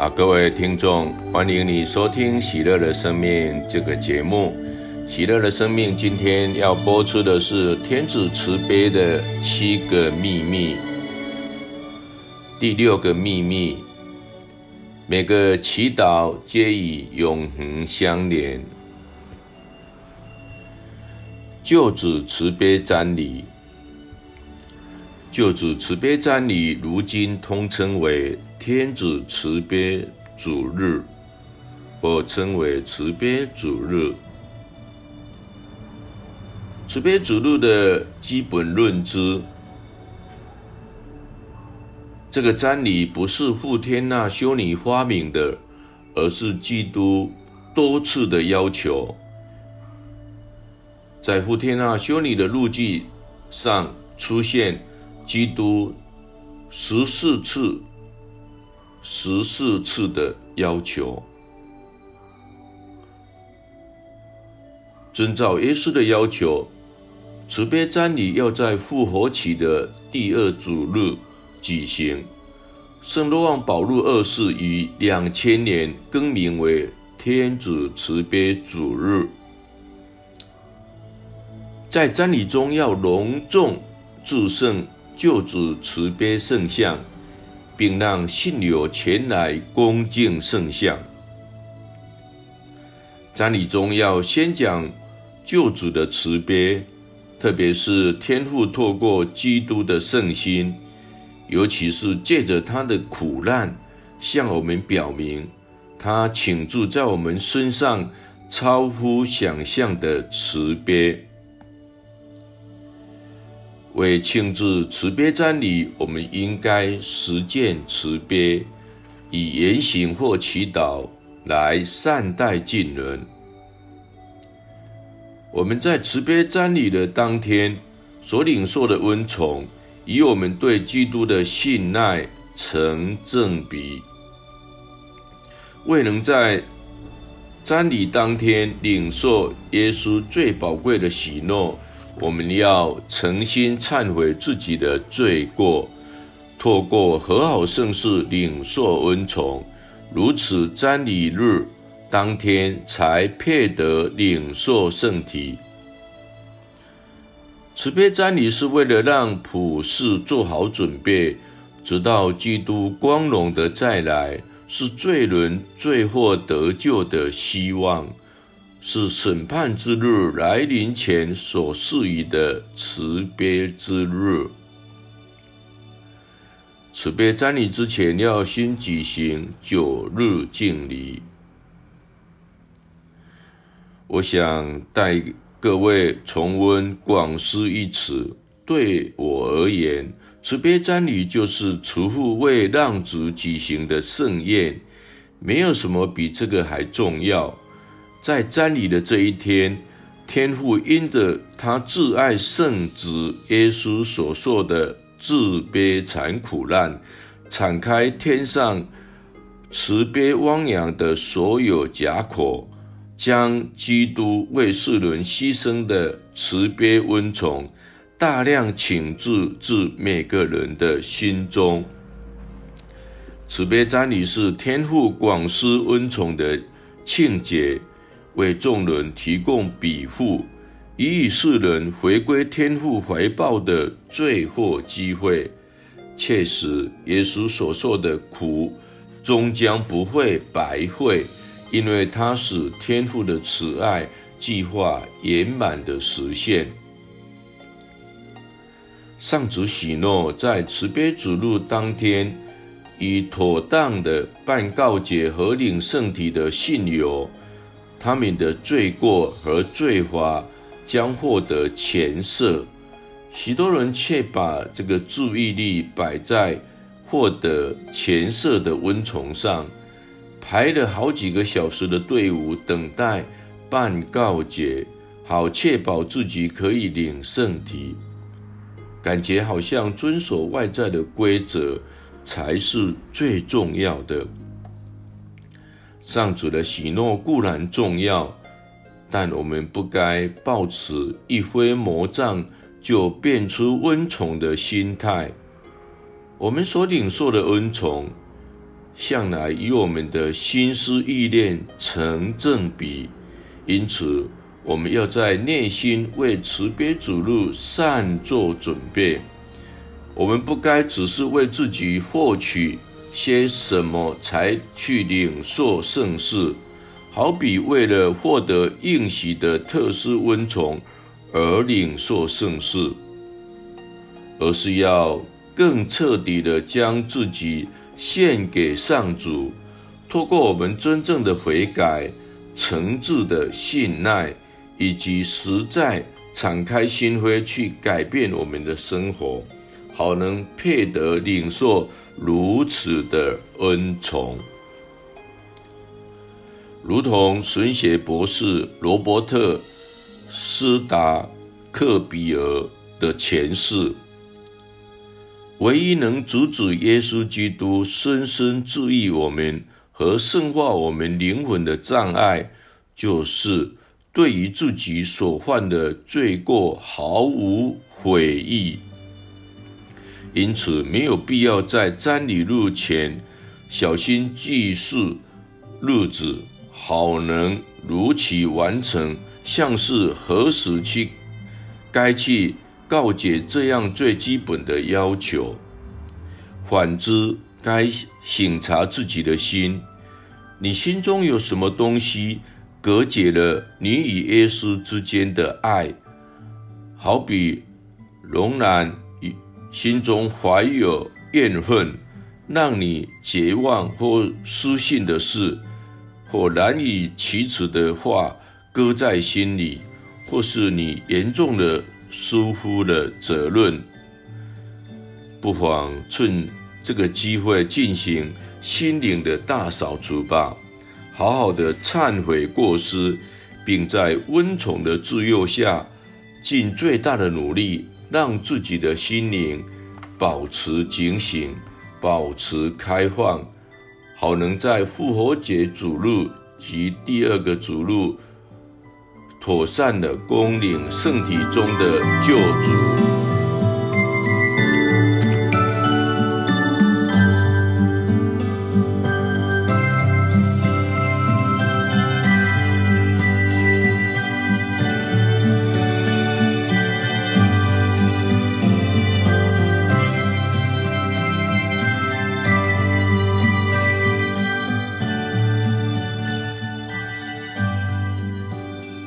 啊各位听众，欢迎你收听《喜乐的生命》这个节目。《喜乐的生命》今天要播出的是天主慈悲的七个秘密。第六个秘密，每个祈祷皆与永恒相连。救主慈悲瞻礼，救主慈悲瞻礼，如今通称为天主慈悲主日，或称为慈悲主日。慈悲主日的基本认知。这个真理不是傅天娜修女发明的，而是基督多次的要求。在傅天娜修女的日记上出现基督十四次、十四次的要求，遵照耶稣的要求，慈悲瞻礼要在复活期的第二主日。举行，圣若望保禄二世于两千年更名为天主慈悲主日。在瞻礼中要隆重祝圣救主慈悲圣像，并让信友前来恭敬圣像。瞻礼中要先讲救主的慈悲，特别是天父透过基督的圣心。尤其是借着他的苦难，向我们表明他倾注在我们身上超乎想象的慈悲。为庆祝慈悲瞻礼，我们应该实践慈悲，以言行或祈祷来善待近人。我们在慈悲瞻礼的当天所领受的恩宠。以我们对基督的信赖成正比。未能在瞻礼当天领受耶稣最宝贵的喜诺，我们要诚心忏悔自己的罪过，透过和好圣事领受恩宠，如此瞻礼日当天才配得领受圣体。慈悲瞻礼是为了让普世做好准备，直到基督光荣的再来，是罪人最后得救的希望，是审判之日来临前所赐予的慈悲之日。慈悲瞻礼之前要先举行九日敬礼，我想带。各位重温广施一词，对我而言，慈悲瞻礼就是慈父为浪子举行的盛宴，没有什么比这个还重要。在瞻礼的这一天，天父因着他挚爱圣子耶稣所受的自悲惨苦难，敞开天上慈悲汪洋的所有夹口。将基督为世人牺牲的慈悲恩宠大量倾注至每个人的心中。慈悲瞻礼是天父广施恩宠的庆节，为众人提供庇护，以与世人回归天父怀抱的最后机会。确实，耶稣所受的苦终将不会白费。因为他使天父的慈爱计划圆满的实现。上主许诺在慈悲主日当天，以妥当的办告解和领圣体的信友，他们的罪过和罪罚将获得前赦。许多人却把这个注意力摆在获得前赦的恩宠上。排了好几个小时的队伍等待办告解，好确保自己可以领圣体。感觉好像遵守外在的规则才是最重要的。上主的喜诺固然重要，但我们不该抱持一挥魔杖就变出恩宠的心态。我们所领受的恩宠。向来与我们的心思意念成正比，因此我们要在内心为慈悲主路善做准备。我们不该只是为自己获取些什么才去领受圣事，好比为了获得应许的特殊温宠而领受圣事，而是要更彻底的将自己献给上主，透过我们真正的悔改、诚挚的信赖以及实在敞开心扉去改变我们的生活。好能配得领受如此的恩宠，如同神学博士罗伯特斯达克比尔的前世，唯一能阻止耶稣基督深深治愈我们和圣化我们灵魂的障碍，就是对于自己所犯的罪过毫无悔意。因此，没有必要在瞻礼日前小心计数日子，好能如期完成，像是何时去该去告解这样最基本的要求。反之，该省察自己的心，你心中有什么东西隔绝了你与耶稣之间的爱？好比容兰。心中怀有怨恨，让你绝望或失信的事，或难以启齿的话，搁在心里，或是你严重的疏忽了责任，不妨趁这个机会进行心灵的大扫除吧，好好的忏悔过失，并在温宠的自佑下，尽最大的努力。让自己的心灵保持警醒，保持开放，好能在复活节主路及第二个主路，妥善的供领圣体中的救主。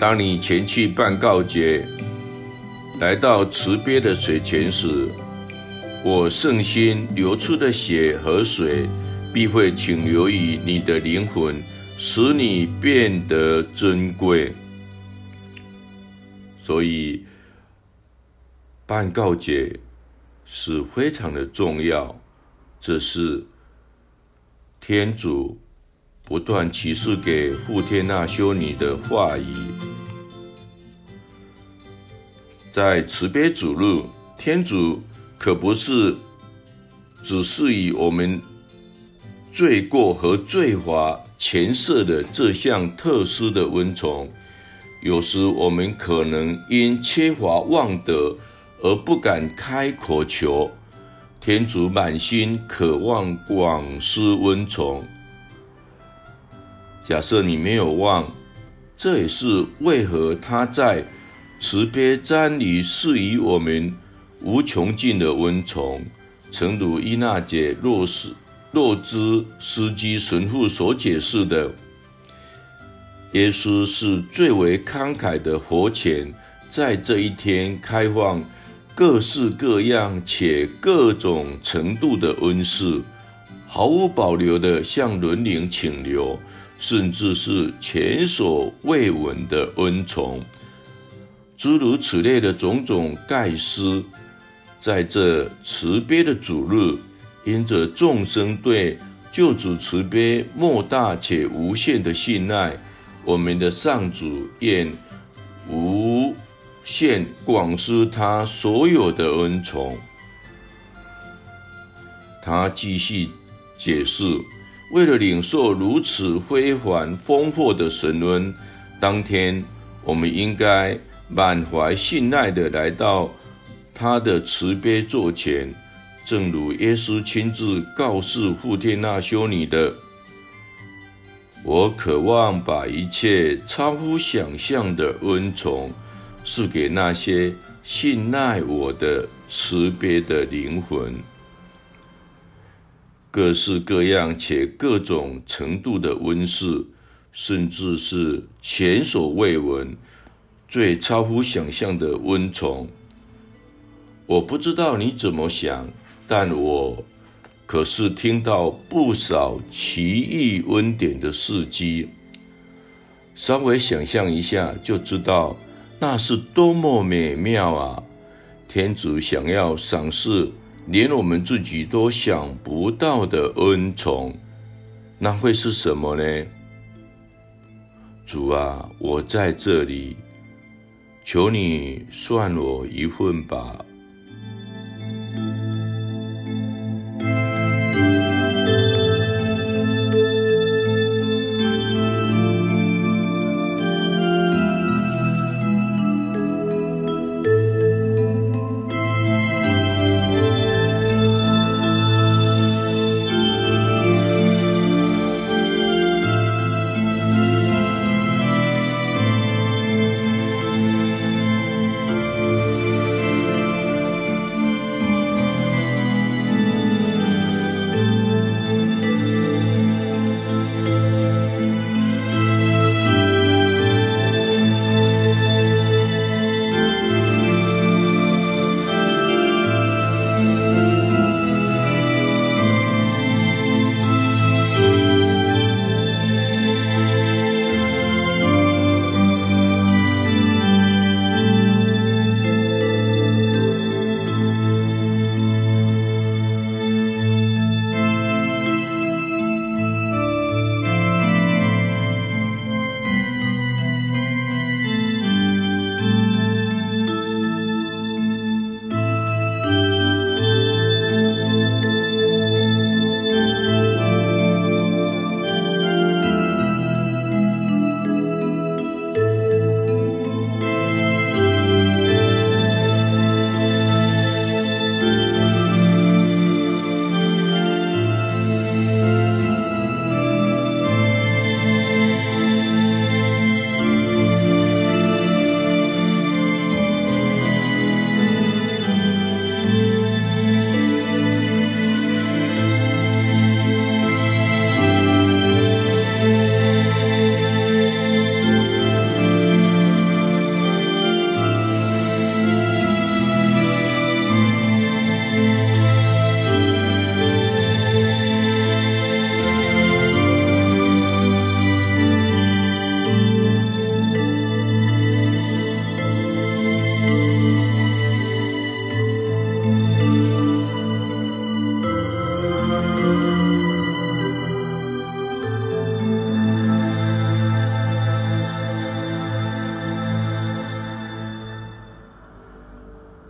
当你前去办告解，来到池边的水泉时，我圣心流出的血和水必会倾流于你的灵魂，使你变得尊贵。所以，办告解是非常的重要，这是天主不断启示给傅天娜修女的话语。在慈悲主路，天主可不是只是以我们罪过和罪罚前设的这项特殊的恩宠。有时我们可能因缺乏望德而不敢开口求，天主满心渴望广施恩宠。假设你没有忘，这也是为何他在。慈悲瞻礼赐予我们无穷尽的恩宠，诚如伊纳爵洛斯洛兹斯基神父所解释的，耶稣是最为慷慨的活泉，在这一天开放各式各样且各种程度的恩赐，毫无保留地向人灵请留，甚至是前所未闻的恩宠。诸如此类的种种盖施，在这慈悲的主日，因着众生对救主慈悲莫大且无限的信赖，我们的上主愿无限广施他所有的恩宠。他继续解释，为了领受如此非凡丰富的神恩，当天我们应该。满怀信赖的来到他的慈悲座前，正如耶稣亲自告诉傅天娜修女的：“我渴望把一切超乎想象的恩宠赐给那些信赖我的慈悲的灵魂。各式各样且各种程度的恩赐，甚至是前所未闻、最超乎想象的恩宠。我不知道你怎么想。”但我可是听到不少奇异恩典的事迹，稍微想象一下就知道那是多么美妙啊！天主想要赏赐连我们自己都想不到的恩宠，那会是什么呢？主啊，我在这里，求你算我一份吧。